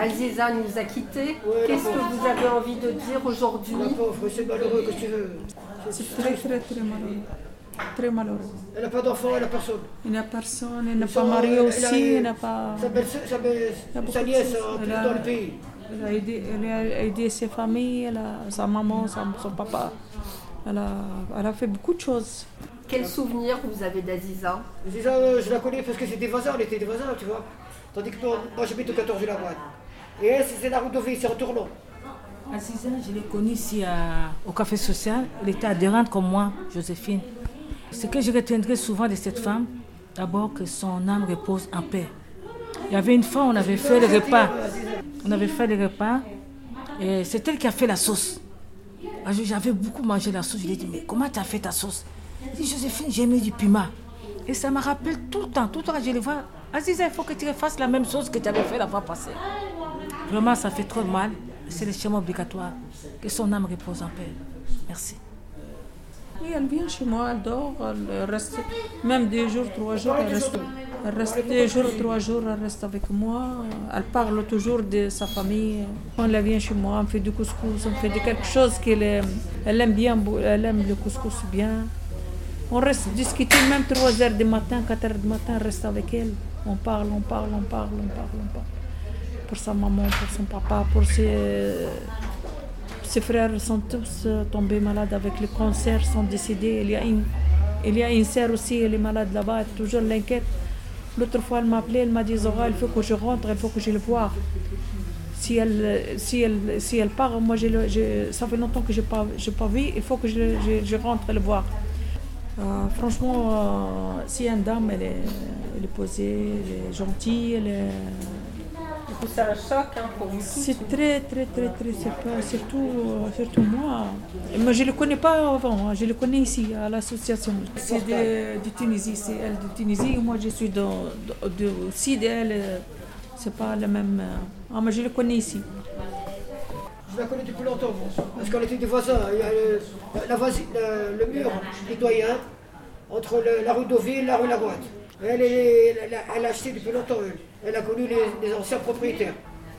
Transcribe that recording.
Aziza nous a quittés. Ouais, Qu'est-ce que vous avez envie de dire aujourd'hui La pauvre, c'est malheureux, que tu veux. C'est très, très, très malheureux. Très malheureux. Elle n'a pas d'enfant, elle n'a personne. Il n'y a personne, il n'est Ils pas elle a- aussi, il n'a pas. Sa, belle, sa, belle- sa nièce Elle a- dans le pays. Elle a aidé, elle a aidé ses familles, elle a, sa maman, son papa. Elle a, elle a fait beaucoup de choses. Quel souvenir vous avez d'Aziza? Ça, euh, je la connais parce que c'est des voisins, on était des voisins, tu vois. Tandis que moi, moi j'habite au 14 de la boîte. Et c'est la route de vie, c'est en tournant. Aziza, je l'ai connue ici à- au café social. Elle était adhérente comme moi, Joséphine. Ce que je retiendrai souvent de cette femme, d'abord que son âme repose en paix. Il y avait une fois, on avait fait le repas. On avait fait le repas et c'est elle qui a fait la sauce. Jour, J'avais beaucoup mangé la sauce. Je lui ai dit, mais comment tu as fait ta sauce? Elle dit, Joséphine, j'ai mis du piment. Et ça me rappelle tout le temps, tout le temps, je le vois. Aziza, il faut que tu refasses la même chose que tu avais fait la fois passée. Vraiment, ça fait trop mal. C'est le schéma obligatoire. Que son âme repose en paix. Merci. Oui, elle vient chez moi, elle dort, elle reste même deux jours, trois jours, elle reste, elle reste deux jours, trois jours, elle reste avec moi. Elle parle toujours de sa famille. Quand elle vient chez moi, on fait du couscous, on fait de quelque chose qu'elle aime. Bien, elle aime le couscous bien. On reste discuter même 3 heures du matin, 4 heures du matin, on reste avec elle. On parle, on parle, on parle, on parle, on parle. Pour sa maman, pour son papa, pour ses, ses frères sont tous euh, tombés malades avec le cancer, sont décédés. Il y a une, il y a une sœur aussi, elle est malade là-bas, elle toujours l'inquiète. L'autre fois, elle m'a appelé, elle m'a dit Zora, il faut que je rentre, il faut que je le voie. Si elle, si elle, si elle part, moi, ça fait longtemps que je n'ai pas, pas vu, il faut que je, je, rentre le voir. Euh, franchement, euh, si une dame, elle est, elle est posée, elle est gentille, elle est, coup, c'est un choc hein, pour vous c'est très, très, très, très, c'est pas, surtout, euh, surtout moi. Moi, je ne le connais pas avant, hein, je le connais ici, à l'association. C'est de, de Tunisie, c'est elle de Tunisie, moi je suis de, de, de- aussi d'elle, euh, c'est pas le même. euh, Ah, mais je le connais ici. Je la connais depuis longtemps, parce qu'on était des voisins. Il y a le, la, la voisine- le, le mur doyen entre le- la rue Deauville et la rue Laboite. Elle, est- elle, a- acheté depuis longtemps, elle. A connu les anciens propriétaires.